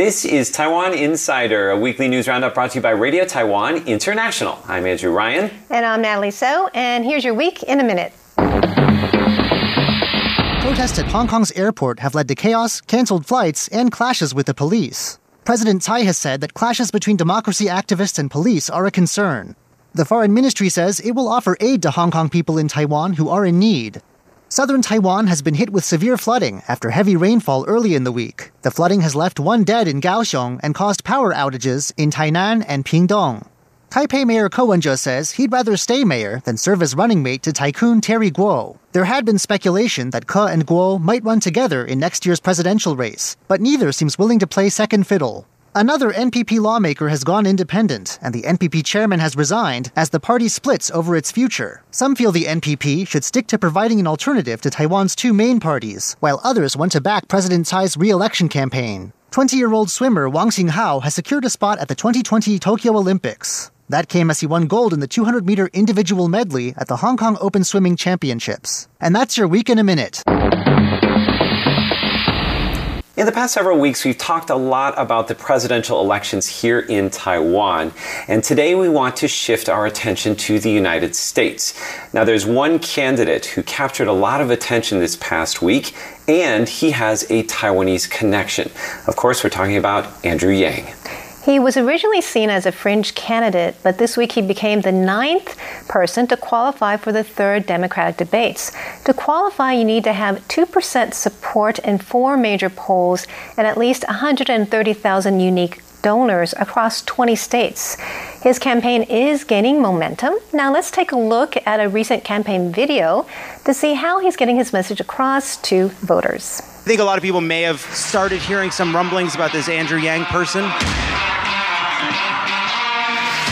This is Taiwan Insider, a weekly news roundup brought to you by Radio Taiwan International. I'm Andrew Ryan. And I'm Natalie So, and here's your week in a minute. Protests at Hong Kong's airport have led to chaos, cancelled flights, and clashes with the police. President Tsai has said that clashes between democracy activists and police are a concern. The foreign ministry says it will offer aid to Hong Kong people in Taiwan who are in need. Southern Taiwan has been hit with severe flooding after heavy rainfall early in the week. The flooding has left one dead in Kaohsiung and caused power outages in Tainan and Pingtung. Taipei Mayor Ko Wen-je says he'd rather stay mayor than serve as running mate to tycoon Terry Gou. There had been speculation that Ko and Gou might run together in next year's presidential race, but neither seems willing to play second fiddle. Another NPP lawmaker has gone independent, and the NPP chairman has resigned as the party splits over its future. Some feel the NPP should stick to providing an alternative to Taiwan's two main parties, while others want to back President Tsai's re election campaign. 20 year old swimmer Wang Xinghao has secured a spot at the 2020 Tokyo Olympics. That came as he won gold in the 200 meter individual medley at the Hong Kong Open Swimming Championships. And that's your week in a minute. In the past several weeks, we've talked a lot about the presidential elections here in Taiwan, and today we want to shift our attention to the United States. Now, there's one candidate who captured a lot of attention this past week, and he has a Taiwanese connection. Of course, we're talking about Andrew Yang. He was originally seen as a fringe candidate, but this week he became the ninth person to qualify for the third Democratic debates. To qualify, you need to have 2% support in four major polls and at least 130,000 unique donors across 20 states. His campaign is gaining momentum. Now let's take a look at a recent campaign video to see how he's getting his message across to voters. I think a lot of people may have started hearing some rumblings about this Andrew Yang person.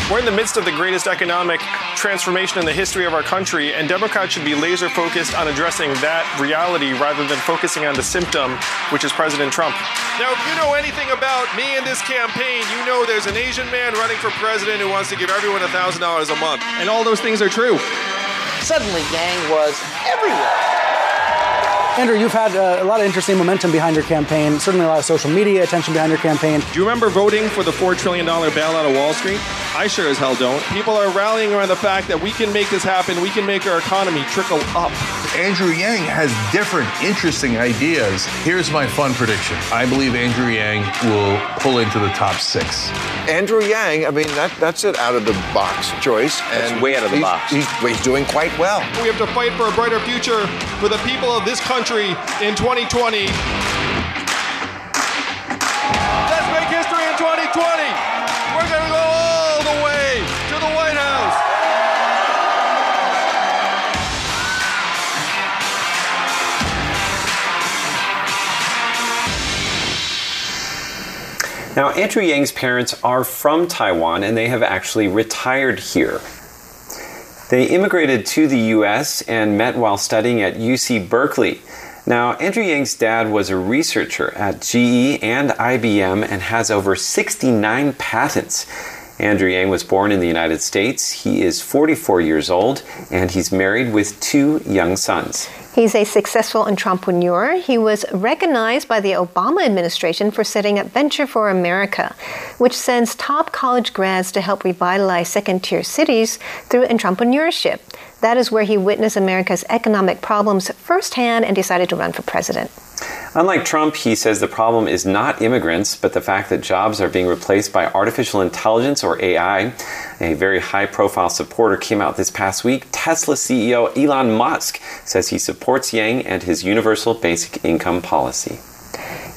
We're in the midst of the greatest economic transformation in the history of our country, and Democrats should be laser focused on addressing that reality rather than focusing on the symptom, which is President Trump. Now, if you know anything about me and this campaign, you know there's an Asian man running for president who wants to give everyone $1,000 a month. And all those things are true. Suddenly, Yang was everywhere. Andrew, you've had uh, a lot of interesting momentum behind your campaign, certainly a lot of social media attention behind your campaign. Do you remember voting for the $4 trillion bailout of Wall Street? I sure as hell don't. People are rallying around the fact that we can make this happen, we can make our economy trickle up. Andrew Yang has different, interesting ideas. Here's my fun prediction I believe Andrew Yang will pull into the top six. Andrew Yang, I mean, that, that's it out of the box choice. And way out of the he's, box. He's, he's doing quite well. We have to fight for a brighter future for the people of this country in 2020. Let's make history in 2020. We're going to go all the way to the White House. Now, Andrew Yang's parents are from Taiwan and they have actually retired here. They immigrated to the US and met while studying at UC Berkeley. Now, Andrew Yang's dad was a researcher at GE and IBM and has over 69 patents. Andrew Yang was born in the United States. He is 44 years old and he's married with two young sons. He's a successful entrepreneur. He was recognized by the Obama administration for setting up Venture for America, which sends top college grads to help revitalize second tier cities through entrepreneurship. That is where he witnessed America's economic problems firsthand and decided to run for president. Unlike Trump, he says the problem is not immigrants, but the fact that jobs are being replaced by artificial intelligence or AI. A very high profile supporter came out this past week. Tesla CEO Elon Musk says he supports Yang and his universal basic income policy.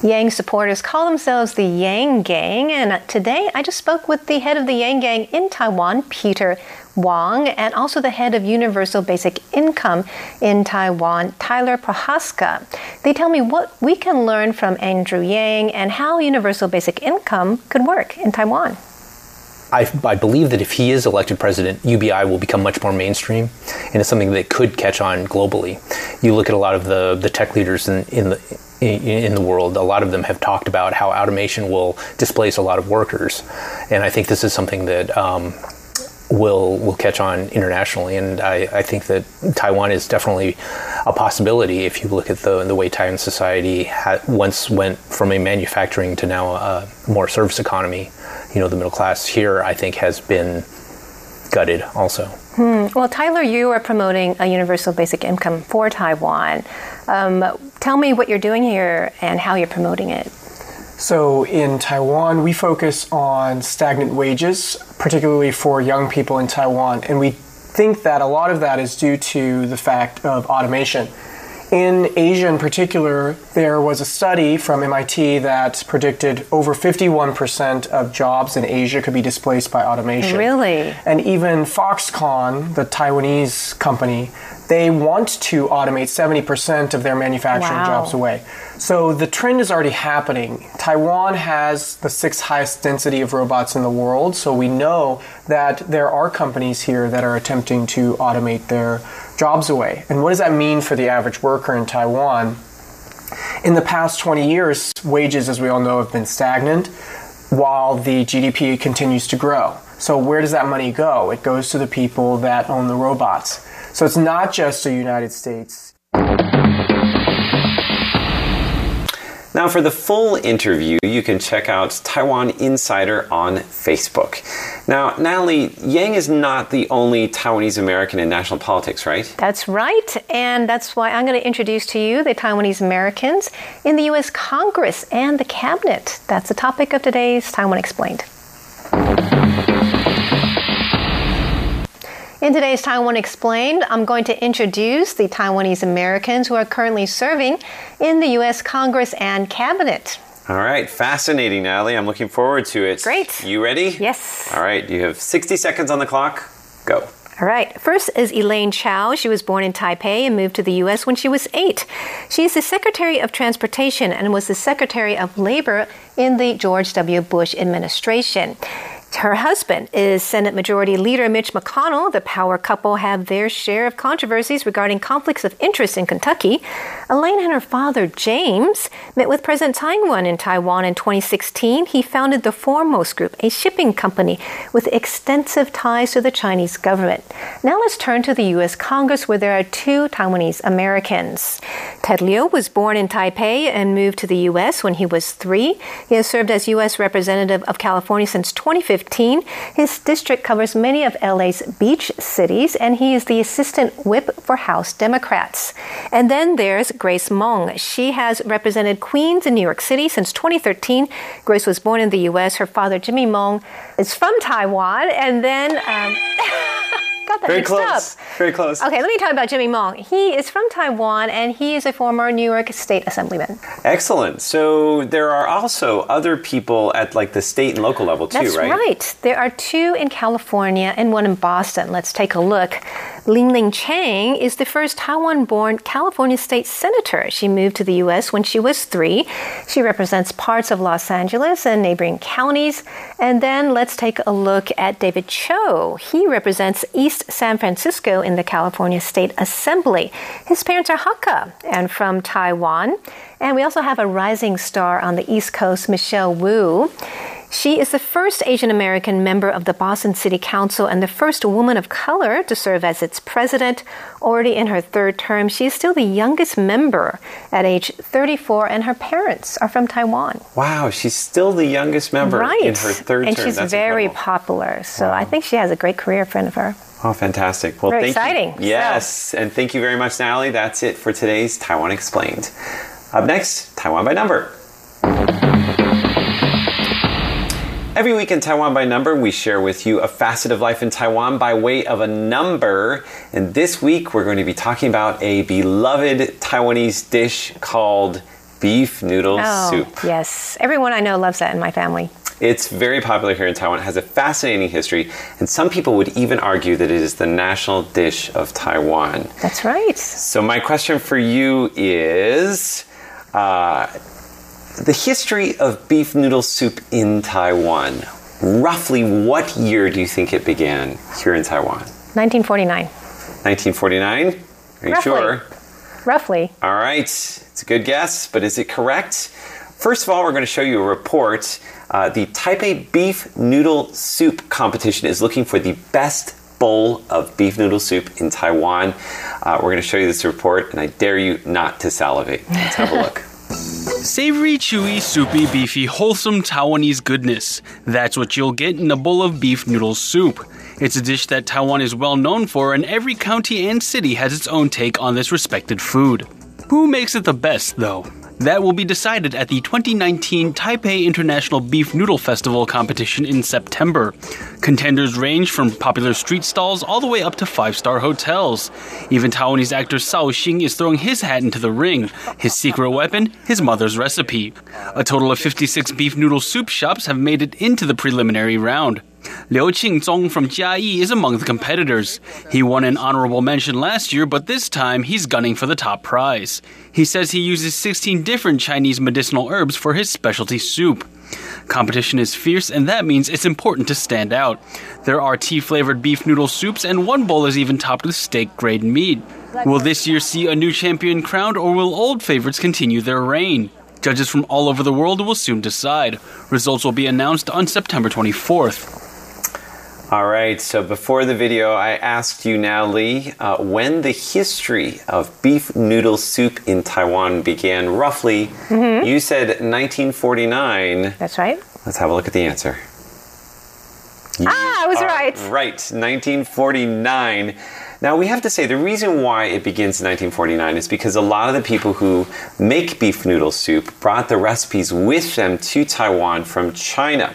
Yang supporters call themselves the Yang Gang, and today I just spoke with the head of the Yang Gang in Taiwan, Peter Wang, and also the head of Universal Basic Income in Taiwan, Tyler Prohaska. They tell me what we can learn from Andrew Yang and how Universal Basic Income could work in Taiwan. I, I, believe that if he is elected president, UBI will become much more mainstream, and it's something that could catch on globally. You look at a lot of the, the tech leaders in, in the in the world, a lot of them have talked about how automation will displace a lot of workers, and I think this is something that um, will will catch on internationally, and I, I think that Taiwan is definitely a possibility if you look at the the way Taiwan society ha- once went from a manufacturing to now a more service economy. You know, the middle class here, I think, has been gutted also. Hmm. Well, Tyler, you are promoting a universal basic income for Taiwan. Um, tell me what you're doing here and how you're promoting it. So, in Taiwan, we focus on stagnant wages, particularly for young people in Taiwan. And we think that a lot of that is due to the fact of automation. In Asia, in particular, there was a study from MIT that predicted over 51% of jobs in Asia could be displaced by automation. Really? And even Foxconn, the Taiwanese company, they want to automate 70% of their manufacturing Wow. jobs away. So the trend is already happening. Taiwan has the sixth highest density of robots in the world, so we know that there are companies here that are attempting to automate their jobs away. And what does that mean for the average worker in Taiwan? In the past 20 years, wages, as we all know, have been stagnant while the GDP continues to grow. So, where does that money go? It goes to the people that own the robots. So, it's not just the United States Now, for the full interview, you can check out Taiwan Insider on Facebook. Now, Natalie, Yang is not the only Taiwanese American in national politics, right? That's right. And that's why I'm going to introduce to you the Taiwanese Americans in the U.S. Congress and the Cabinet. That's the topic of today's Taiwan Explained. In today's Taiwan Explained, I'm going to introduce the Taiwanese Americans who are currently serving in the U.S. Congress and Cabinet. All right, fascinating, Natalie. I'm looking forward to it. Great. You ready? Yes. All right, you have 60 seconds on the clock. Go. All right. First is Elaine Chao. She was born in Taipei and moved to the U.S. when she was eight. She is the Secretary of Transportation and was the Secretary of Labor in the George W. Bush administration. Her husband is Senate Majority Leader Mitch McConnell. The power couple have their share of controversies regarding conflicts of interest in Kentucky. Elaine and her father, James, met with President Tsai Ing-wen in Taiwan in 2016. He founded the Foremost Group, a shipping company with extensive ties to the Chinese government. Now let's turn to the U.S. Congress, where there are two Taiwanese Americans. Ted Lieu was born in Taipei and moved to the U.S. when he was three. He has served as U.S. Representative of California since 2015. His district covers many of LA's beach cities, and he is the assistant whip for House Democrats. And then there's Grace Meng. She has represented Queens in New York City since 2013. Grace was born in the U.S. Her father, Jimmy Meng, is from Taiwan, and then. Um, got that Very mixed close. up. Very close. Okay, let me talk about Jimmy Meng. He is from Taiwan and he is a former New York State Assemblyman. Excellent. So there are also other people at like the state and local level too, right? That's right? There are two in California and one in Boston. Let's take a look. Ling Ling Chang is the first Taiwan born California state senator. She moved to the U.S. when she was three. She represents parts of Los Angeles and neighboring counties. And then let's take a look at David Chiu. He represents East San Francisco in the California State Assembly. His parents are Hakka and from Taiwan. And we also have a rising star on the East Coast, Michelle Wu. She is the first Asian American member of the Boston City Council and the first woman of color to serve as its president. Already in her third term, she is still the youngest member at age 34, and her parents are from Taiwan. Wow, she's still the youngest member right. in her third and term. And she's That's very incredible. popular. So I think she has a great career in front of her. Oh, fantastic. Well, Very thank exciting. you. Yes, and thank you very much, Natalie. That's it for today's Taiwan Explained. Up next, Taiwan by Number. Every week in Taiwan by Number, we share with you a facet of life in Taiwan by way of a number. And this week, we're going to be talking about a beloved Taiwanese dish called beef noodle Oh, soup. yes. Everyone I know loves that in my family. It's very popular here in Taiwan. It has a fascinating history, and some people would even argue that it is the national dish of Taiwan. That's right. So, my question for you is uh, the history of beef noodle soup in Taiwan. Roughly what year do you think it began here in Taiwan? 1949. 1949? Are you Roughly. sure? Roughly. All right, it's a good guess, but is it correct? First of all, we're going to show you a report. Uh, the Taipei Beef Noodle Soup competition is looking for the best bowl of beef noodle soup in Taiwan. Uh, we're going to show you this report, and I dare you not to salivate. Let's have a look. Savory, chewy, soupy, beefy, wholesome Taiwanese goodness. That's what you'll get in a bowl of beef noodle soup. It's a dish that Taiwan is well known for, and every county and city has its own take on this respected food. Who makes it the best, though? That will be decided at the 2019 Taipei International Beef Noodle Festival competition in September. Contenders range from popular street stalls all the way up to five star hotels. Even Taiwanese actor Sao Xing is throwing his hat into the ring. His secret weapon, his mother's recipe. A total of 56 beef noodle soup shops have made it into the preliminary round. Liu Qingzong from Chiayi is among the competitors. He won an honorable mention last year, but this time he's gunning for the top prize. He says he uses 16 different Chinese medicinal herbs for his specialty soup. Competition is fierce, and that means it's important to stand out. There are tea flavored beef noodle soups, and one bowl is even topped with steak grade meat. Will this year see a new champion crowned, or will old favorites continue their reign? Judges from all over the world will soon decide. Results will be announced on September 24th. All right, so before the video, I asked you now, Lee, uh, when the history of beef noodle soup in Taiwan began roughly. Mhm. You said 1949. That's right. Let's have a look at the answer. Ah, I was right. Right, 1949. Now, we have to say the reason why it begins in 1949 is because a lot of the people who make beef noodle soup brought the recipes with them to Taiwan from China.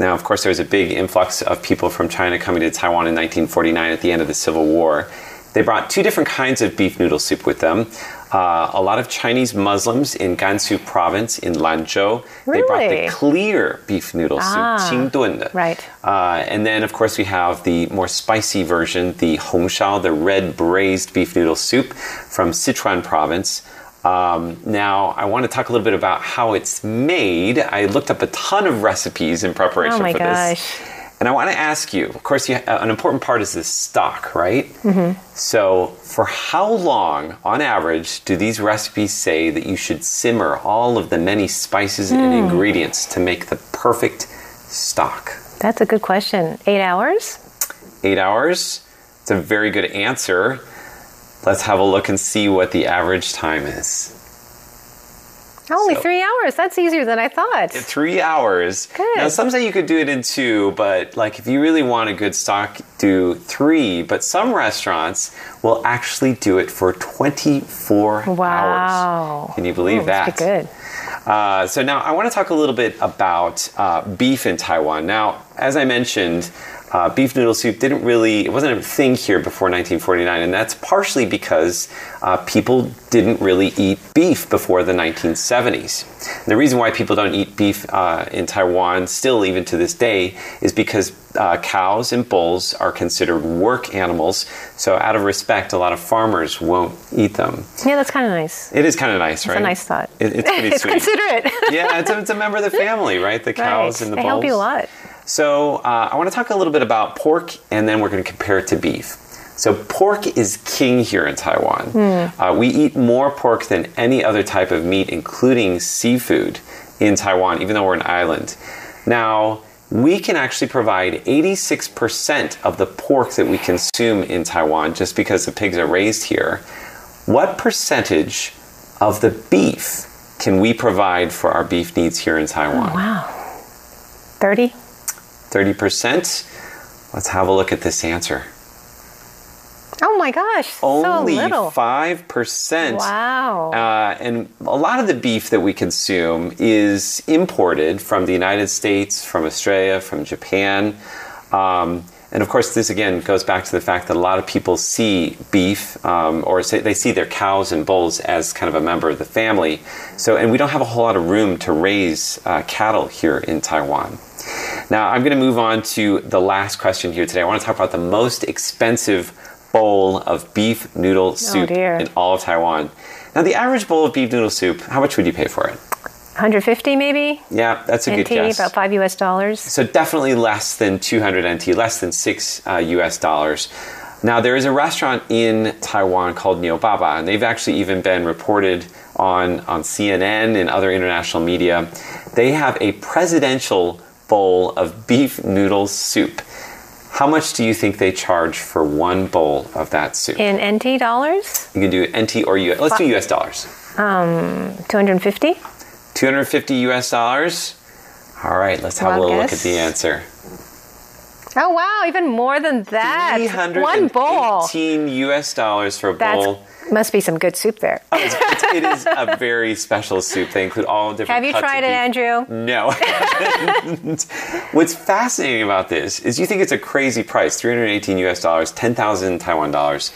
Now, of course, there was a big influx of people from China coming to Taiwan in 1949 at the end of the Civil War. They brought two different kinds of beef noodle soup with them. Uh, a lot of Chinese Muslims in Gansu province in Lanzhou. Really? They brought the clear beef noodle ah, soup, qingdun. Right. Uh, and then, of course, we have the more spicy version, the hongshao, the red braised beef noodle soup from Sichuan province. Um, now, I want to talk a little bit about how it's made. I looked up a ton of recipes in preparation oh for gosh. this. And I want to ask you, of course, you, uh, an important part is the stock, right? hmm So, for how long, on average, do these recipes say that you should simmer all of the many spices and Hmm. ingredients to make the perfect stock? That's a good question. Eight hours? Eight hours? It's a very good answer. Let's have a look and see what the average time is. Only three hours. That's easier than I thought. Three hours. Good. Now, some say you could do it in two, but like if you really want a good stock, do three. But some restaurants will actually do it for 24 hours. Wow. Can you believe Ooh, that? good. Uh, so now I want to talk a little bit about uh, beef in Taiwan. Now, as I mentioned, uh, beef noodle soup didn't really, it wasn't a thing here before 1949, and that's partially because uh, people didn't really eat beef before the 1970s. And the reason why people don't eat beef uh, in Taiwan, still even to this day, is because uh, cows and bulls are considered work animals. So, out of respect, a lot of farmers won't eat them. Yeah, that's kind of nice. It is kind of nice, right? It's right? a nice thought. It- it's pretty it's sweet. considerate. yeah, it's a, it's a member of the family, right? The cows Right. and the They bulls. help you a lot. So uh, I want to talk a little bit about pork, and then we're going to compare it to beef. So pork is king here in Taiwan. Hmm. Uh, we eat more pork than any other type of meat, including seafood, in Taiwan, even though we're an island. Now. We can actually provide 86% of the pork that we consume in Taiwan just because the pigs are raised here. What percentage of the beef can we provide for our beef needs here in Taiwan? Wow. 30? 30%? Let's have a look at this answer. Oh my gosh. Only so little. 5%. Wow. Uh, and a lot of the beef that we consume is imported from the United States, from Australia, from Japan. Um, and of course, this again goes back to the fact that a lot of people see beef, um, or say they see their cows and bulls as kind of a member of the family. So, and we don't have a whole lot of room to raise uh, cattle here in Taiwan. Now, I'm going to move on to the last question here today. I want to talk about the most expensive bowl of beef noodle soup dear. in all of Taiwan. Now, the average bowl of beef noodle soup, how much would you pay for it? 150 maybe? Yeah, that's a good NT, guess. about 5 US dollars. So definitely less than 200 NT, less than six uh, US dollars. Now, there is a restaurant in Taiwan called Niu Ba Ba, and they've actually even been reported on, on CNN and other international media. They have a presidential bowl of beef noodle soup. How much do you think they charge for one bowl of that soup? In NT dollars, You can do NT or US. Let's do US dollars. um, 250. 250 US dollars. All right, let's have a Wild little look at the answer. Oh wow, even more than that. One bowl. 18 US dollars for a That's bowl. Must be some good soup there. Oh, it's, it's, it is a very special soup. They include all different. Have you tried it. Andrew? No. What's fascinating about this is you think it's a crazy price 318 US dollars, 10,000 Taiwan dollars.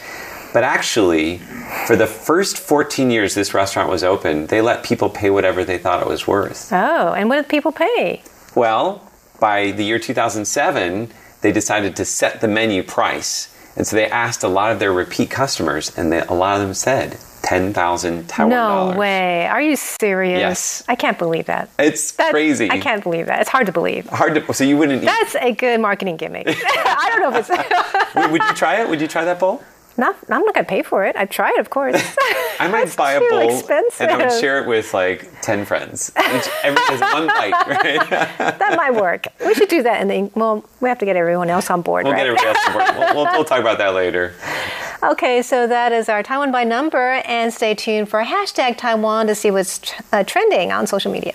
But actually, for the first 14 years this restaurant was open, they let people pay whatever they thought it was worth. Oh, and what did people pay? Well, by the year 2007, they decided to set the menu price. And so they asked a lot of their repeat customers, and they, a lot of them said 10,000 Taiwan no dollars. way. Are you serious? Yes. I can't believe that. It's That- crazy. I can't believe that. It's hard to believe. Hard to, so you wouldn't eat. That's a good marketing gimmick. I don't know if it's Would, would you try it? Would you try that bowl? Not. I'm not gonna pay for it. I'd try it, of course. I might buy a bowl expensive. and I would share it with like 10 friends. Each, every, one bite, right? that might work. We should do that. And then, well, we have to get everyone else on board, We'll right? get everybody else on board. We'll, we'll, we'll talk about that later. Okay, so that is our Taiwan by number, and stay tuned for hashtag Taiwan to see what's uh, trending on social media.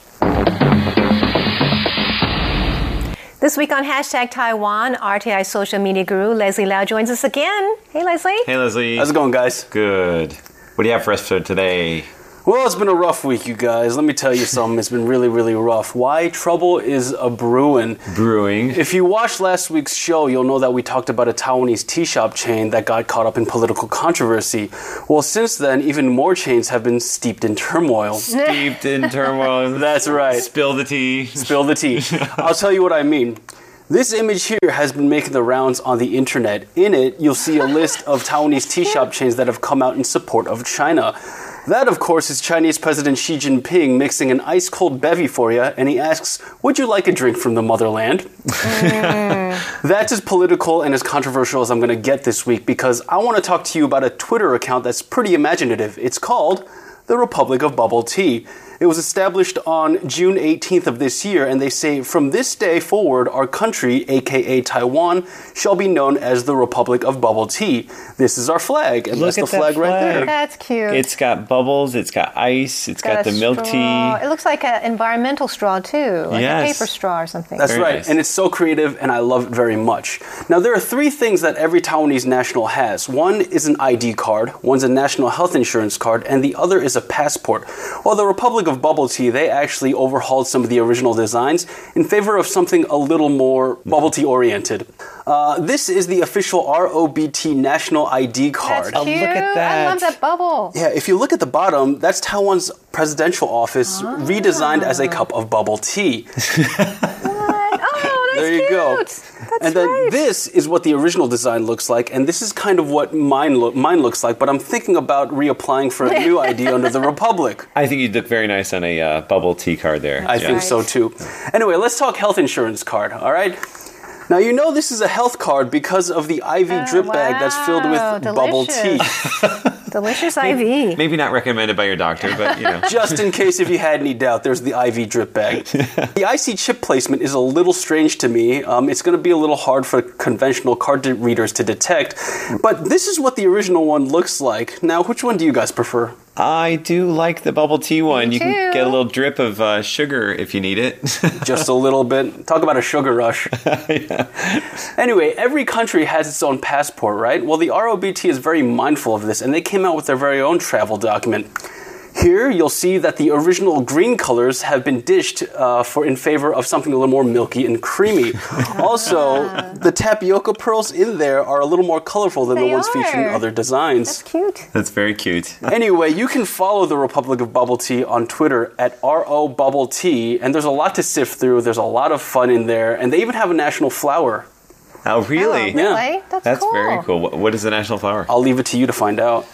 This week on hashtag Taiwan, RTI social media guru Leslie Lau joins us again. Hey, Leslie. Hey, Leslie. How's it going, guys? Good. What do you have for us for today? Well, it's been a rough week, you guys. Let me tell you something. It's been really, really rough. Why? Trouble is a brewing. Brewing. If you watched last week's show, you'll know that we talked about a Taiwanese tea shop chain that got caught up in political controversy. Well, since then, even more chains have been steeped in turmoil. Steeped in turmoil. That's right. Spill the tea. Spill the tea. I'll tell you what I mean. This image here has been making the rounds on the internet. In it, you'll see a list of Taiwanese tea shop chains that have come out in support of China. That, of course, is Chinese President Xi Jinping mixing an ice cold bevy for you, and he asks, Would you like a drink from the motherland? That's as political and as controversial as I'm going to get this week because I want to talk to you about a Twitter account that's pretty imaginative. It's called the Republic of Bubble Tea. It was established on June 18th of this year, and they say from this day forward, our country, aka Taiwan, shall be known as the Republic of Bubble Tea. This is our flag, and Look that's at the that flag, right there. That's cute. It's got bubbles, it's got ice, it's got, a the milk straw. tea. It looks like an environmental straw too, like Yes. a paper straw or something. That's Very right, nice. and it's so creative, and I love it very much. Now, there are three things that every Taiwanese national has. One is an ID card, one's a national health insurance card, and the other is a passport. While the Republic of Bubble Tea, they actually overhauled some of the original designs in favor of something a little more bubble tea oriented. Uh, this is the official ROBT national ID card. That's cute. I love that bubble. Yeah, if you look at the bottom, that's Taiwan's presidential office redesigned as a cup of bubble tea. Oh, that's there you cute. go. That's and then right. this is what the original design looks like, and this is kind of what mine look mine looks like. But I'm thinking about reapplying for a new ID under the Republic. I think you'd look very nice on a uh, bubble tea card there. I think so too. Anyway, let's talk health insurance card. All right. Now you know this is a health card because of the IV drip bag that's filled wow, with bubble tea. Delicious IV. Maybe not recommended by your doctor, but you know. Just in case if you had any doubt, there's the IV drip bag. the IC chip placement is a little strange to me. Um, it's going to be a little hard for conventional card readers to detect, but this is what the original one looks like. Now, which one do you guys prefer? I do like the bubble tea one. you can get a little drip of uh, sugar if you need it. Just a little bit. Talk about a sugar rush. Anyway, every country has its own passport, right? Well, the ROBT is very mindful of this, and they came out with their very own travel document. Here, you'll see that the original green colors have been dished uh, for in favor of something a little more milky and creamy. also, the tapioca pearls in there are a little more colorful than the They ones featured in other designs. That's Cute. That's very cute. Anyway, you can follow the Republic of Bubble Tea on Twitter at RO Bubble Tea, and there's a lot to sift through. There's a lot of fun in there, and they even have a national flower. Oh, really? Oh, really? That's, That's cool. very cool. What, what is the national flower? I'll leave it to you to find out.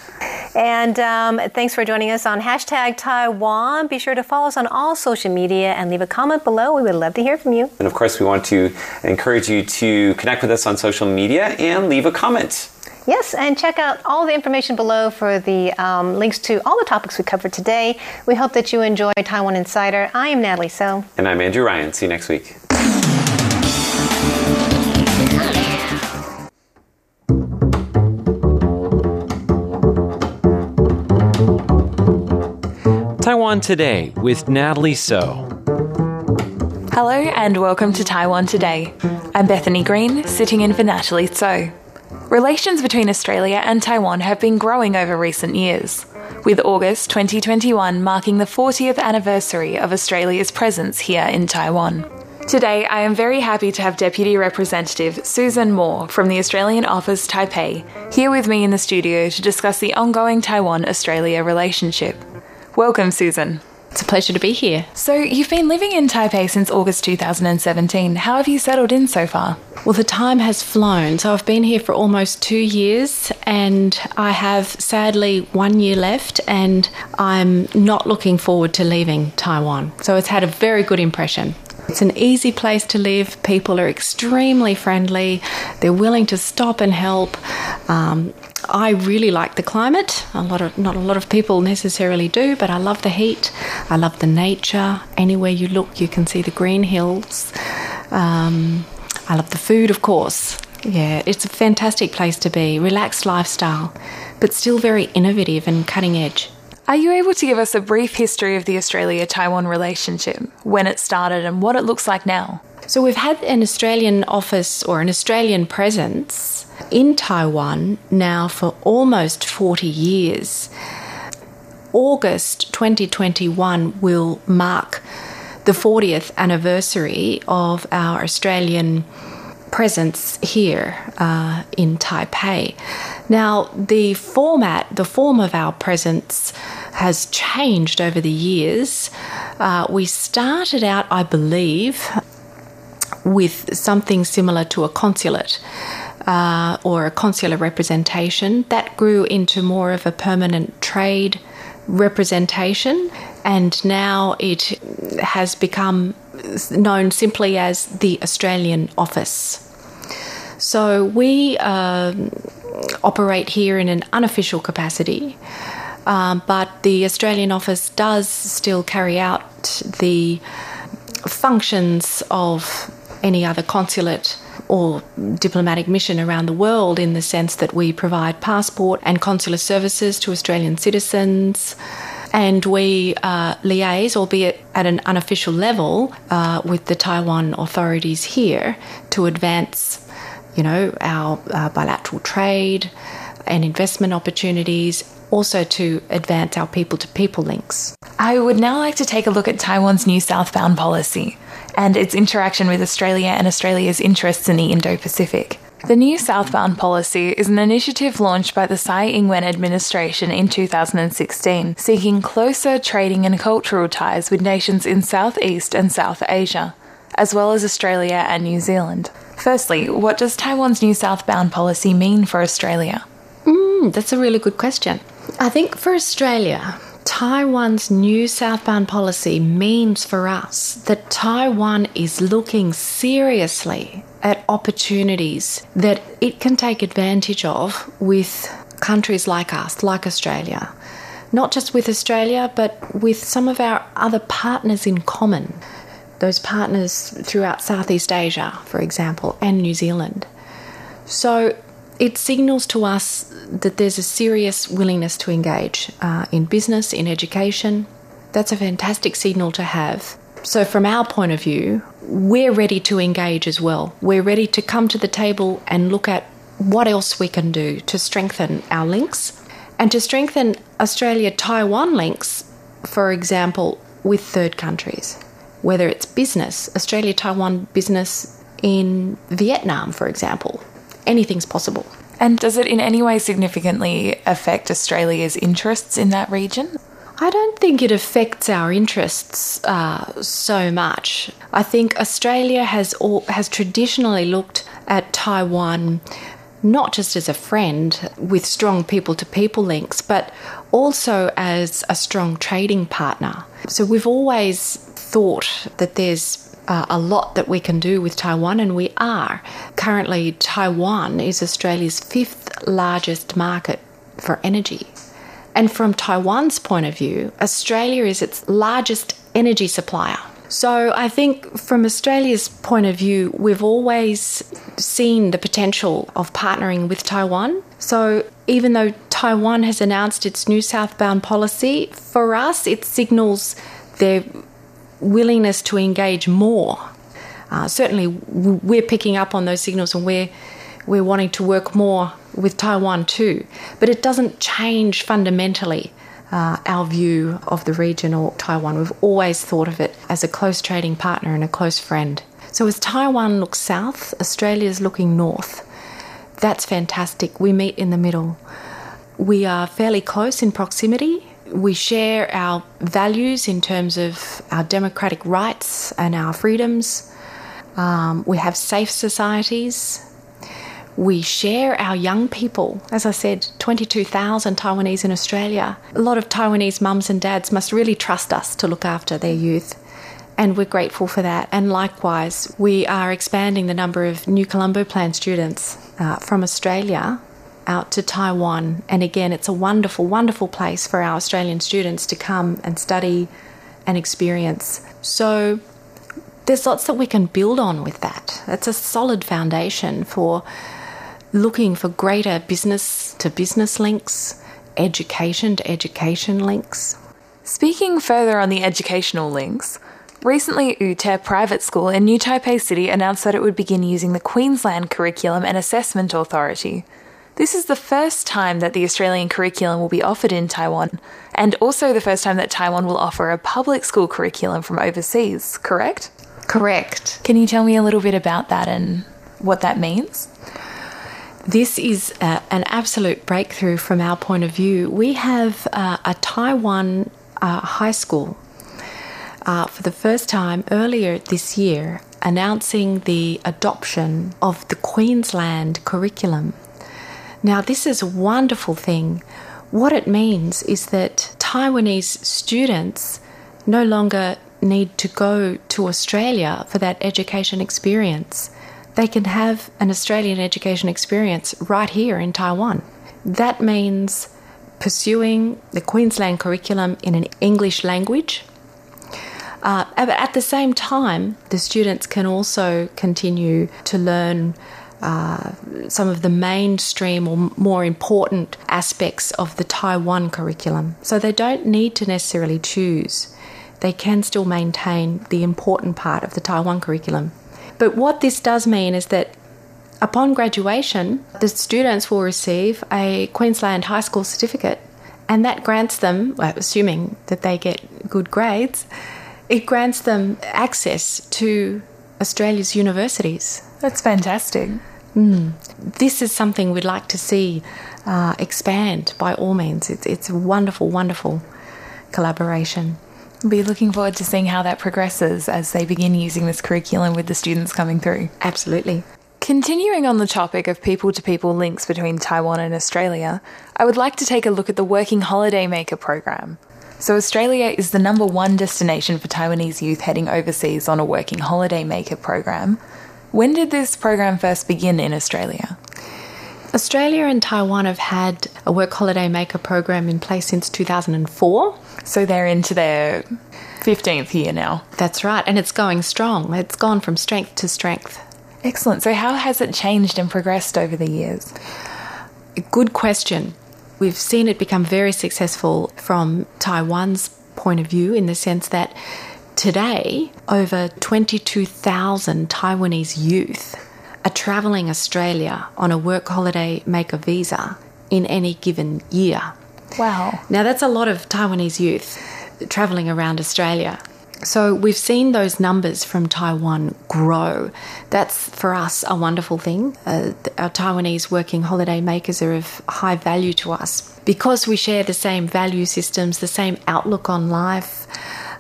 And um, thanks for joining us on hashtag Taiwan. Be sure to follow us on all social media and leave a comment below. We would love to hear from you. And of course, we want to encourage you to connect with us on social media and leave a comment. Yes, and check out all the information below for the um, links to all the topics we covered today. We hope that you enjoy Taiwan Insider. I am Natalie So. And I'm Andrew Ryan. See you next week. Taiwan Today with Natalie So. Hello and welcome to Taiwan Today. I'm Bethany Green, sitting in for Natalie So. Relations between Australia and Taiwan have been growing over recent years, with August 2021 marking the 40th anniversary of Australia's presence here in Taiwan. Today, I am very happy to have Deputy Representative Susan Moore from the Australian Office Taipei here with me in the studio to discuss the ongoing Taiwan Australia relationship. Welcome, Susan. It's a pleasure to be here. So, you've been living in Taipei since August 2017. How have you settled in so far? Well, the time has flown. So, I've been here for almost two years, and I have sadly one year left, and I'm not looking forward to leaving Taiwan. So, it's had a very good impression. It's an easy place to live. People are extremely friendly. They're willing to stop and help. Um, I really like the climate. A lot of not a lot of people necessarily do, but I love the heat. I love the nature. Anywhere you look, you can see the green hills. Um, I love the food, of course. Yeah, it's a fantastic place to be. Relaxed lifestyle, but still very innovative and cutting edge. Are you able to give us a brief history of the Australia Taiwan relationship, when it started and what it looks like now? So, we've had an Australian office or an Australian presence in Taiwan now for almost 40 years. August 2021 will mark the 40th anniversary of our Australian presence here uh, in Taipei. Now, the format, the form of our presence has changed over the years. Uh, we started out, I believe, with something similar to a consulate. Uh, or a consular representation that grew into more of a permanent trade representation, and now it has become known simply as the Australian office. So we uh, operate here in an unofficial capacity, um, but the Australian office does still carry out the functions of any other consulate or diplomatic mission around the world in the sense that we provide passport and consular services to Australian citizens. And we uh, liaise, albeit at an unofficial level, uh, with the Taiwan authorities here to advance, you know, our uh, bilateral trade and investment opportunities, also to advance our people to people links. I would now like to take a look at Taiwan's new southbound policy and its interaction with Australia and Australia's interests in the Indo Pacific. The new southbound policy is an initiative launched by the Tsai Ing wen administration in 2016, seeking closer trading and cultural ties with nations in Southeast and South Asia, as well as Australia and New Zealand. Firstly, what does Taiwan's new southbound policy mean for Australia? Mm, that's a really good question. I think for Australia, Taiwan's new southbound policy means for us that Taiwan is looking seriously at opportunities that it can take advantage of with countries like us, like Australia. Not just with Australia, but with some of our other partners in common. Those partners throughout Southeast Asia, for example, and New Zealand. So it signals to us that there's a serious willingness to engage uh, in business, in education. That's a fantastic signal to have. So, from our point of view, we're ready to engage as well. We're ready to come to the table and look at what else we can do to strengthen our links and to strengthen Australia Taiwan links, for example, with third countries. Whether it's business, Australia Taiwan business in Vietnam, for example, anything's possible. And does it in any way significantly affect Australia's interests in that region? I don't think it affects our interests uh, so much. I think Australia has all, has traditionally looked at Taiwan not just as a friend with strong people to people links, but also as a strong trading partner. So we've always thought that there's uh, a lot that we can do with Taiwan, and we are. Currently, Taiwan is Australia's fifth largest market for energy. And from Taiwan's point of view, Australia is its largest energy supplier. So I think from Australia's point of view, we've always seen the potential of partnering with Taiwan. So even though Taiwan has announced its new southbound policy, for us it signals their willingness to engage more. Uh, certainly, we're picking up on those signals and we're, we're wanting to work more with Taiwan too. But it doesn't change fundamentally uh, our view of the region or Taiwan. We've always thought of it as a close trading partner and a close friend. So as Taiwan looks south, Australia's looking north. That's fantastic. We meet in the middle. We are fairly close in proximity. We share our values in terms of our democratic rights and our freedoms. Um, we have safe societies we share our young people. As I said, 22,000 Taiwanese in Australia. A lot of Taiwanese mums and dads must really trust us to look after their youth. And we're grateful for that. And likewise, we are expanding the number of New Colombo Plan students uh, from Australia out to Taiwan. And again, it's a wonderful, wonderful place for our Australian students to come and study and experience. So there's lots that we can build on with that. It's a solid foundation for looking for greater business to business links, education to education links. Speaking further on the educational links, recently Ute Private School in New Taipei City announced that it would begin using the Queensland Curriculum and Assessment Authority. This is the first time that the Australian curriculum will be offered in Taiwan, and also the first time that Taiwan will offer a public school curriculum from overseas, correct? Correct. Can you tell me a little bit about that and what that means? This is uh, an absolute breakthrough from our point of view. We have uh, a Taiwan uh, high school uh, for the first time earlier this year announcing the adoption of the Queensland curriculum. Now, this is a wonderful thing. What it means is that Taiwanese students no longer need to go to Australia for that education experience they can have an Australian education experience right here in Taiwan. That means pursuing the Queensland curriculum in an English language. Uh, at the same time, the students can also continue to learn uh, some of the mainstream or more important aspects of the Taiwan curriculum. So they don't need to necessarily choose. They can still maintain the important part of the Taiwan curriculum. But what this does mean is that upon graduation, the students will receive a Queensland High School certificate, and that grants them, well, assuming that they get good grades, it grants them access to Australia's universities. That's fantastic. Mm. This is something we'd like to see uh, expand by all means. It's, it's a wonderful, wonderful collaboration We'll be looking forward to seeing how that progresses as they begin using this curriculum with the students coming through. Absolutely. Continuing on the topic of people to people links between Taiwan and Australia, I would like to take a look at the Working Holiday Maker program. So, Australia is the number one destination for Taiwanese youth heading overseas on a Working Holiday Maker program. When did this program first begin in Australia? Australia and Taiwan have had a work holiday maker program in place since 2004. So they're into their 15th year now. That's right, and it's going strong. It's gone from strength to strength. Excellent. So, how has it changed and progressed over the years? Good question. We've seen it become very successful from Taiwan's point of view in the sense that today, over 22,000 Taiwanese youth are travelling Australia on a work holiday maker visa in any given year. Wow. Now, that's a lot of Taiwanese youth travelling around Australia. So, we've seen those numbers from Taiwan grow. That's for us a wonderful thing. Uh, our Taiwanese working holiday makers are of high value to us because we share the same value systems, the same outlook on life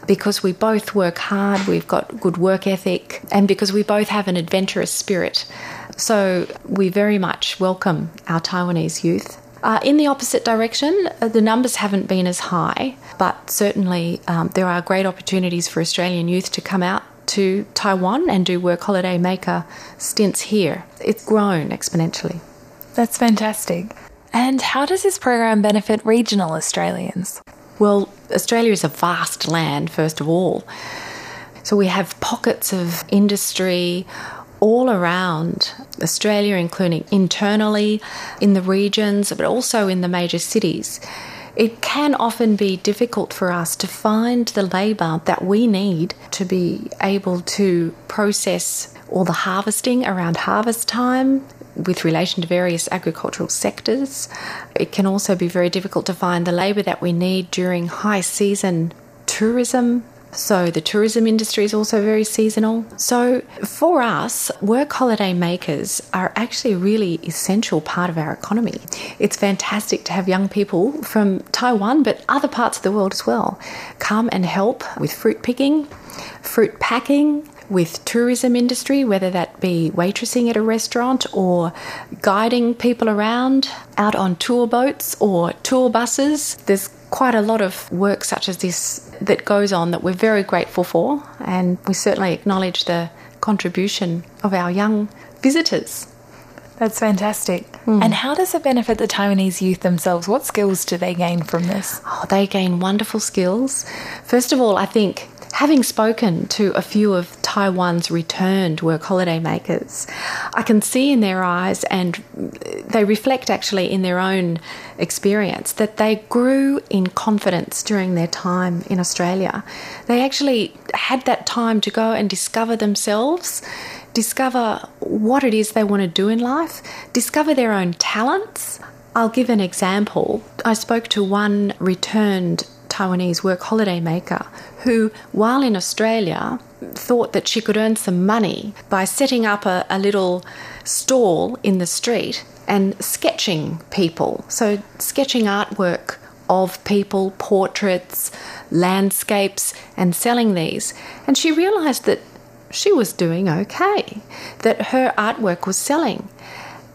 because we both work hard, we've got good work ethic, and because we both have an adventurous spirit. So we very much welcome our Taiwanese youth. Uh, in the opposite direction, uh, the numbers haven't been as high, but certainly um, there are great opportunities for Australian youth to come out to Taiwan and do work holiday maker stints here. It's grown exponentially. That's fantastic. And how does this program benefit regional Australians? Well, Australia is a vast land, first of all. So we have pockets of industry all around Australia, including internally in the regions, but also in the major cities. It can often be difficult for us to find the labour that we need to be able to process all the harvesting around harvest time with relation to various agricultural sectors. It can also be very difficult to find the labour that we need during high season tourism so the tourism industry is also very seasonal. So for us, work holiday makers are actually a really essential part of our economy. It's fantastic to have young people from Taiwan, but other parts of the world as well, come and help with fruit picking, fruit packing, with tourism industry, whether that be waitressing at a restaurant or guiding people around out on tour boats or tour buses. There's quite a lot of work such as this that goes on that we're very grateful for, and we certainly acknowledge the contribution of our young visitors. That's fantastic. Mm. And how does it benefit the Taiwanese youth themselves? What skills do they gain from this? Oh, they gain wonderful skills. First of all, I think Having spoken to a few of Taiwan's returned work holiday makers, I can see in their eyes, and they reflect actually in their own experience, that they grew in confidence during their time in Australia. They actually had that time to go and discover themselves, discover what it is they want to do in life, discover their own talents. I'll give an example. I spoke to one returned Taiwanese work holiday maker who, while in Australia, thought that she could earn some money by setting up a, a little stall in the street and sketching people. So, sketching artwork of people, portraits, landscapes, and selling these. And she realised that she was doing okay, that her artwork was selling.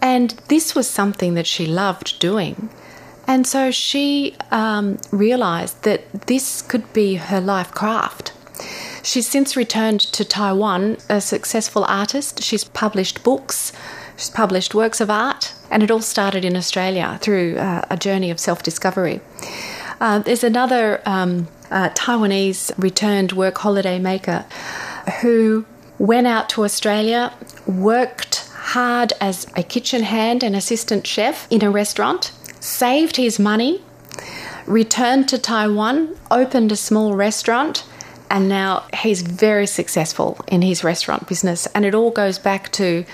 And this was something that she loved doing. And so she um, realised that this could be her life craft. She's since returned to Taiwan a successful artist. She's published books, she's published works of art, and it all started in Australia through uh, a journey of self discovery. Uh, there's another um, uh, Taiwanese returned work holiday maker who went out to Australia, worked hard as a kitchen hand and assistant chef in a restaurant, saved his money, returned to Taiwan, opened a small restaurant, and now he's very successful in his restaurant business. And it all goes back to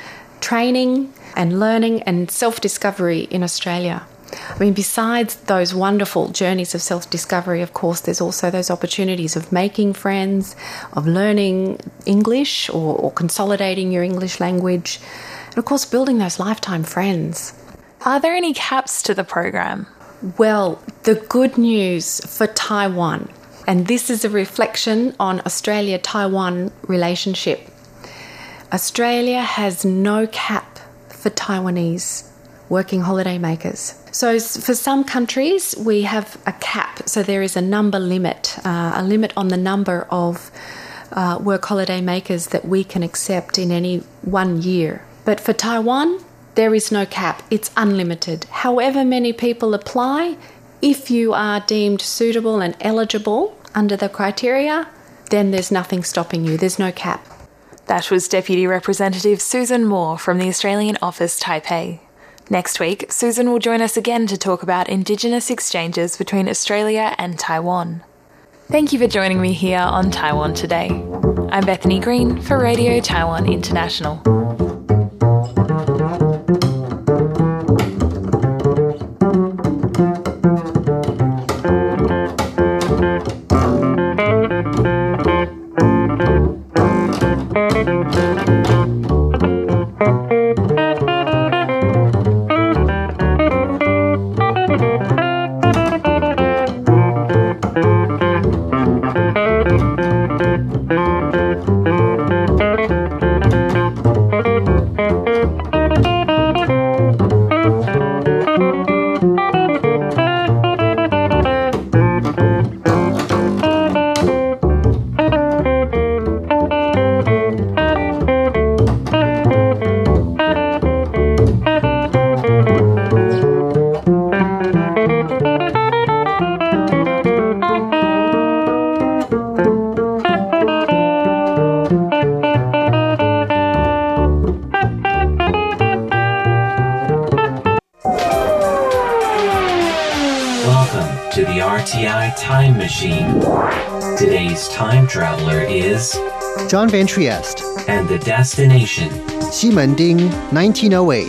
training and learning and self discovery in Australia. I mean, besides those wonderful journeys of self discovery, of course, there's also those opportunities of making friends, of learning English or, or consolidating your English language, and of course, building those lifetime friends. Are there any caps to the program? Well, the good news for Taiwan, and this is a reflection on Australia Taiwan relationship. Australia has no cap for Taiwanese working holiday makers. So, for some countries, we have a cap. So, there is a number limit, uh, a limit on the number of uh, work holiday makers that we can accept in any one year. But for Taiwan, there is no cap, it's unlimited. However many people apply, if you are deemed suitable and eligible under the criteria, then there's nothing stopping you, there's no cap. That was Deputy Representative Susan Moore from the Australian Office Taipei. Next week, Susan will join us again to talk about Indigenous exchanges between Australia and Taiwan. Thank you for joining me here on Taiwan Today. I'm Bethany Green for Radio Taiwan International. John Van Trieste. And the destination Ximending, 1908.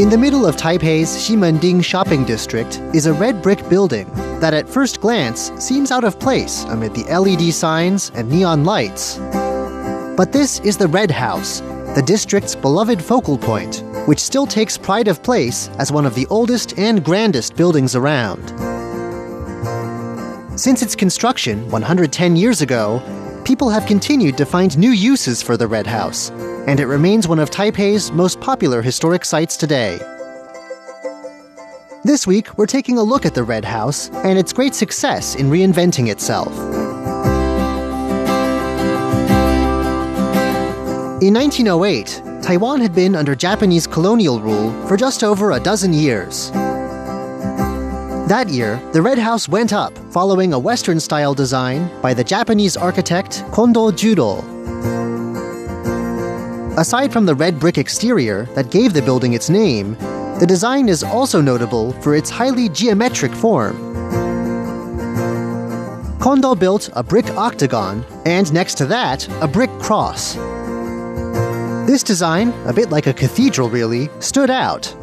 In the middle of Taipei's Ximending shopping district is a red brick building that at first glance seems out of place amid the LED signs and neon lights. But this is the Red House, the district's beloved focal point, which still takes pride of place as one of the oldest and grandest buildings around. Since its construction 110 years ago, people have continued to find new uses for the Red House, and it remains one of Taipei's most popular historic sites today. This week, we're taking a look at the Red House and its great success in reinventing itself. In 1908, Taiwan had been under Japanese colonial rule for just over a dozen years. That year, the Red House went up following a Western style design by the Japanese architect Kondo Juro. Aside from the red brick exterior that gave the building its name, the design is also notable for its highly geometric form. Kondo built a brick octagon, and next to that, a brick cross. This design, a bit like a cathedral really, stood out.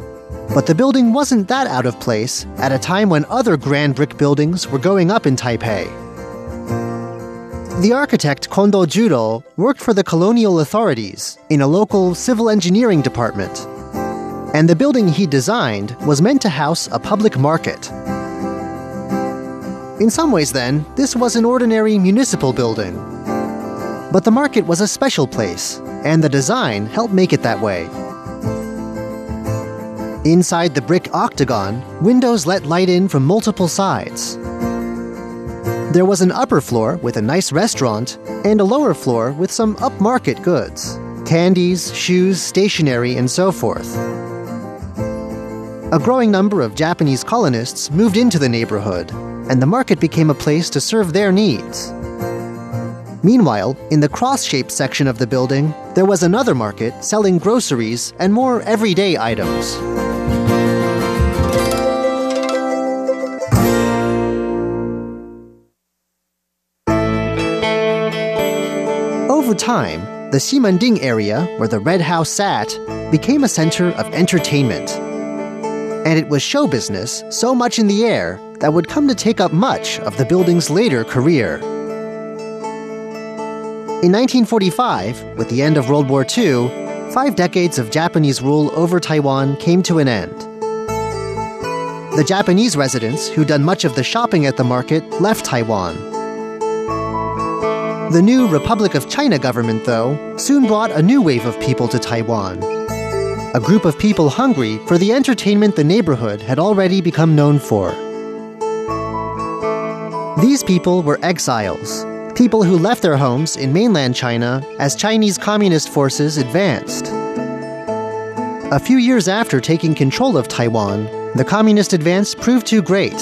But the building wasn't that out of place at a time when other grand brick buildings were going up in Taipei. The architect Kondo Juro worked for the colonial authorities in a local civil engineering department. And the building he designed was meant to house a public market. In some ways, then, this was an ordinary municipal building. But the market was a special place, and the design helped make it that way. Inside the brick octagon, windows let light in from multiple sides. There was an upper floor with a nice restaurant, and a lower floor with some upmarket goods candies, shoes, stationery, and so forth. A growing number of Japanese colonists moved into the neighborhood, and the market became a place to serve their needs. Meanwhile, in the cross shaped section of the building, there was another market selling groceries and more everyday items. Over time, the Ximending area, where the Red House sat, became a center of entertainment. And it was show business so much in the air that would come to take up much of the building's later career. In 1945, with the end of World War II, five decades of Japanese rule over Taiwan came to an end. The Japanese residents who'd done much of the shopping at the market left Taiwan. The new Republic of China government, though, soon brought a new wave of people to Taiwan. A group of people hungry for the entertainment the neighborhood had already become known for. These people were exiles, people who left their homes in mainland China as Chinese communist forces advanced. A few years after taking control of Taiwan, the communist advance proved too great.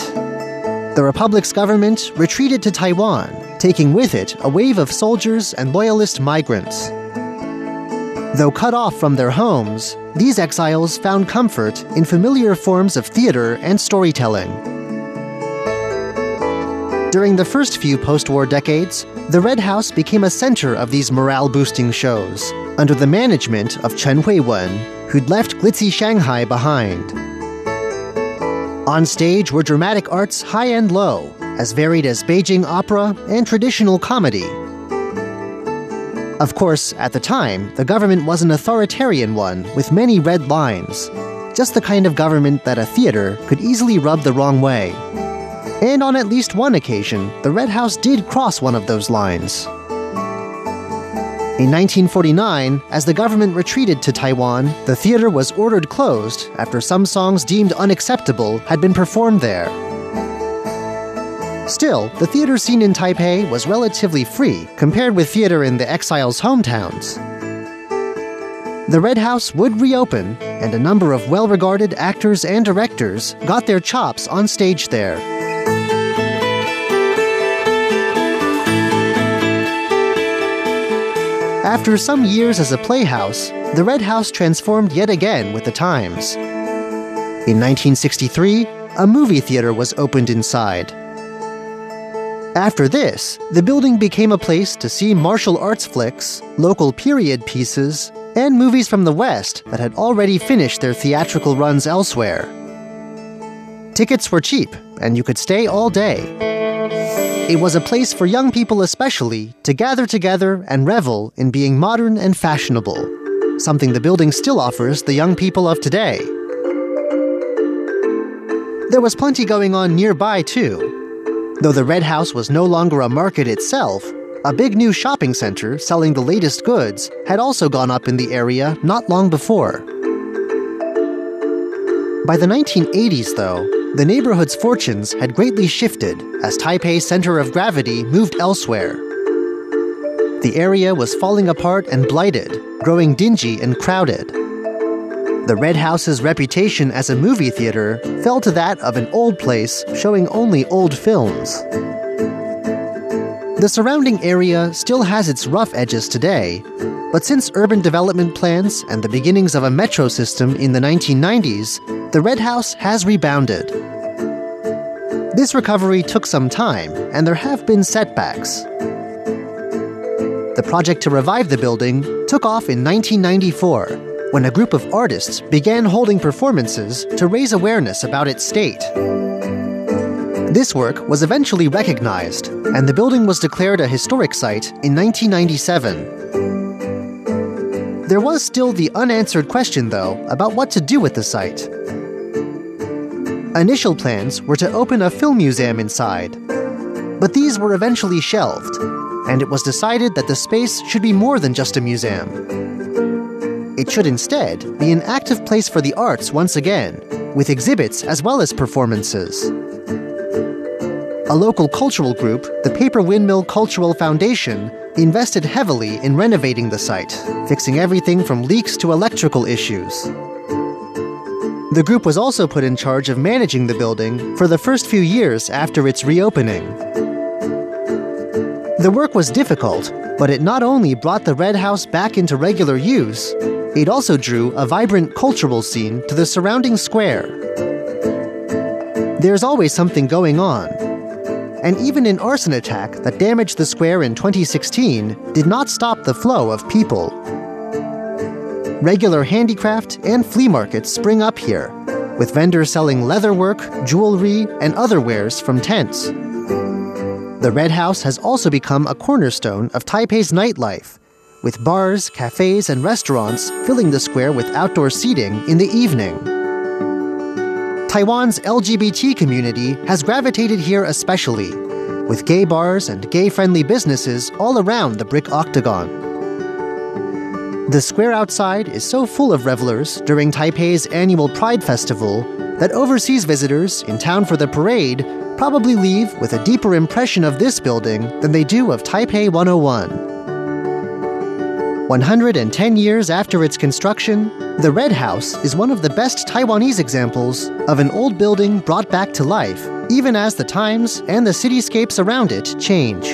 The Republic's government retreated to Taiwan, taking with it a wave of soldiers and loyalist migrants. Though cut off from their homes, these exiles found comfort in familiar forms of theater and storytelling. During the first few post war decades, the Red House became a center of these morale boosting shows, under the management of Chen Huiwen, who'd left glitzy Shanghai behind. On stage were dramatic arts high and low, as varied as Beijing opera and traditional comedy. Of course, at the time, the government was an authoritarian one with many red lines, just the kind of government that a theater could easily rub the wrong way. And on at least one occasion, the Red House did cross one of those lines. In 1949, as the government retreated to Taiwan, the theater was ordered closed after some songs deemed unacceptable had been performed there. Still, the theater scene in Taipei was relatively free compared with theater in the exiles' hometowns. The Red House would reopen, and a number of well regarded actors and directors got their chops on stage there. After some years as a playhouse, the Red House transformed yet again with the times. In 1963, a movie theater was opened inside. After this, the building became a place to see martial arts flicks, local period pieces, and movies from the West that had already finished their theatrical runs elsewhere. Tickets were cheap, and you could stay all day. It was a place for young people, especially, to gather together and revel in being modern and fashionable, something the building still offers the young people of today. There was plenty going on nearby, too. Though the Red House was no longer a market itself, a big new shopping center selling the latest goods had also gone up in the area not long before. By the 1980s, though, the neighborhood's fortunes had greatly shifted as Taipei's center of gravity moved elsewhere. The area was falling apart and blighted, growing dingy and crowded. The Red House's reputation as a movie theater fell to that of an old place showing only old films. The surrounding area still has its rough edges today, but since urban development plans and the beginnings of a metro system in the 1990s, the Red House has rebounded. This recovery took some time, and there have been setbacks. The project to revive the building took off in 1994 when a group of artists began holding performances to raise awareness about its state. This work was eventually recognized, and the building was declared a historic site in 1997. There was still the unanswered question, though, about what to do with the site. Initial plans were to open a film museum inside, but these were eventually shelved, and it was decided that the space should be more than just a museum. It should instead be an active place for the arts once again, with exhibits as well as performances. A local cultural group, the Paper Windmill Cultural Foundation, invested heavily in renovating the site, fixing everything from leaks to electrical issues. The group was also put in charge of managing the building for the first few years after its reopening. The work was difficult, but it not only brought the Red House back into regular use, it also drew a vibrant cultural scene to the surrounding square. There's always something going on, and even an arson attack that damaged the square in 2016 did not stop the flow of people. Regular handicraft and flea markets spring up here, with vendors selling leatherwork, jewelry, and other wares from tents. The Red House has also become a cornerstone of Taipei's nightlife, with bars, cafes, and restaurants filling the square with outdoor seating in the evening. Taiwan's LGBT community has gravitated here especially, with gay bars and gay friendly businesses all around the brick octagon. The square outside is so full of revelers during Taipei's annual Pride Festival that overseas visitors in town for the parade probably leave with a deeper impression of this building than they do of Taipei 101. 110 years after its construction, the Red House is one of the best Taiwanese examples of an old building brought back to life, even as the times and the cityscapes around it change.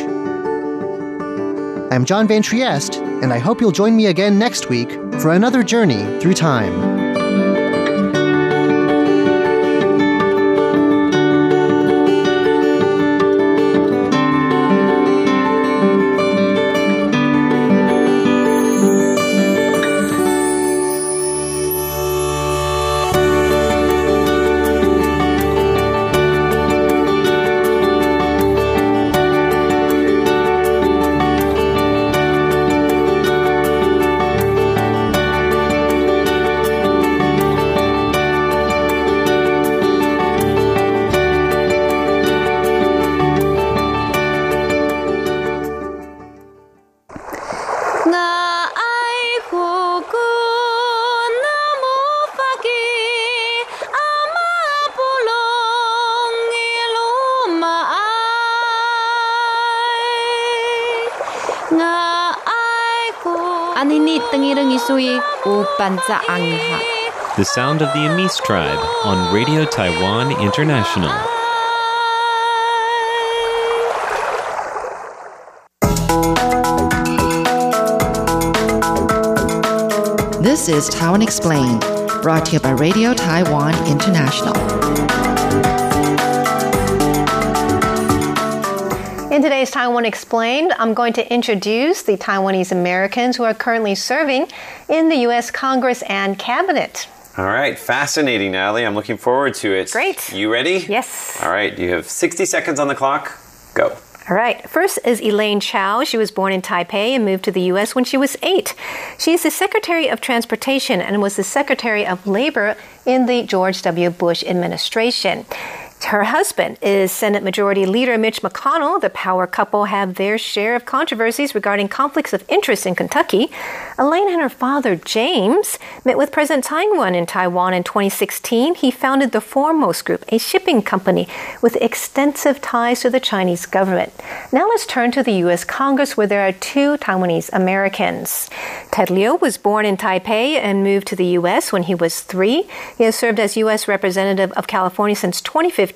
I'm John Van Trieste, and I hope you'll join me again next week for another journey through time. The sound of the Amis tribe on Radio Taiwan International. This is Taiwan Explained, brought to you by Radio Taiwan International. In today's Taiwan Explained, I'm going to introduce the Taiwanese Americans who are currently serving in the U.S. Congress and Cabinet. All right, fascinating, Natalie. I'm looking forward to it. Great. You ready? Yes. All right, you have 60 seconds on the clock. Go. All right. First is Elaine Chao. She was born in Taipei and moved to the U.S. when she was eight. She is the Secretary of Transportation and was the Secretary of Labor in the George W. Bush administration. Her husband is Senate Majority Leader Mitch McConnell. The power couple have their share of controversies regarding conflicts of interest in Kentucky. Elaine and her father, James, met with President Tsai Ing-wen in Taiwan in 2016. He founded the Foremost Group, a shipping company with extensive ties to the Chinese government. Now let's turn to the U.S. Congress, where there are two Taiwanese Americans. Ted Lieu was born in Taipei and moved to the U.S. when he was three. He has served as U.S. Representative of California since 2015.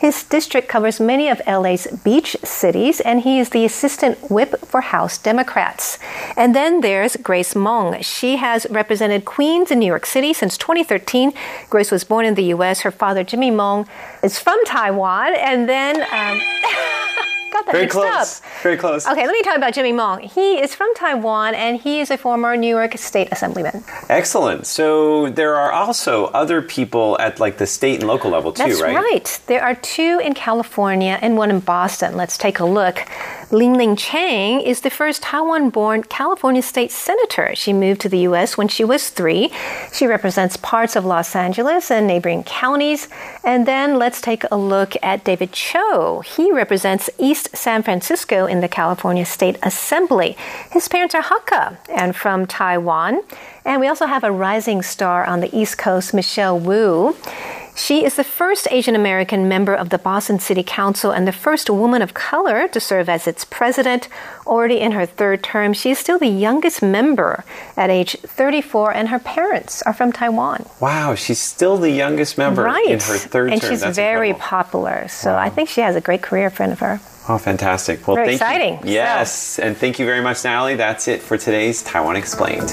His district covers many of LA's beach cities, and he is the assistant whip for House Democrats. And then there's Grace Meng. She has represented Queens in New York City since 2013. Grace was born in the U.S. Her father, Jimmy Meng, is from Taiwan, and then. Um, got that Very mixed close. up. Very close. Okay, let me talk about Jimmy Meng. He is from Taiwan and he is a former New York State Assemblyman. Excellent. So there are also other people at like the state and local level too, right? That's right? There are two in California and one in Boston. Let's take a look. Ling Ling Chang is the first Taiwan born California state senator. She moved to the U.S. when she was three. She represents parts of Los Angeles and neighboring counties. And then let's take a look at David Chiu. He represents East San Francisco in the California State Assembly. His parents are Hakka and from Taiwan. And we also have a rising star on the East Coast, Michelle Wu. She is the first Asian American member of the Boston City Council and the first woman of color to serve as its president. Already in her third term, she is still the youngest member at age 34, and her parents are from Taiwan. Wow, she's still the youngest member right. in her third and term. And she's That's very incredible. popular. So I think she has a great career in front of her. Oh, fantastic. Well, Very thank exciting. you. Yes, and thank you very much, Natalie. That's it for today's Taiwan Explained.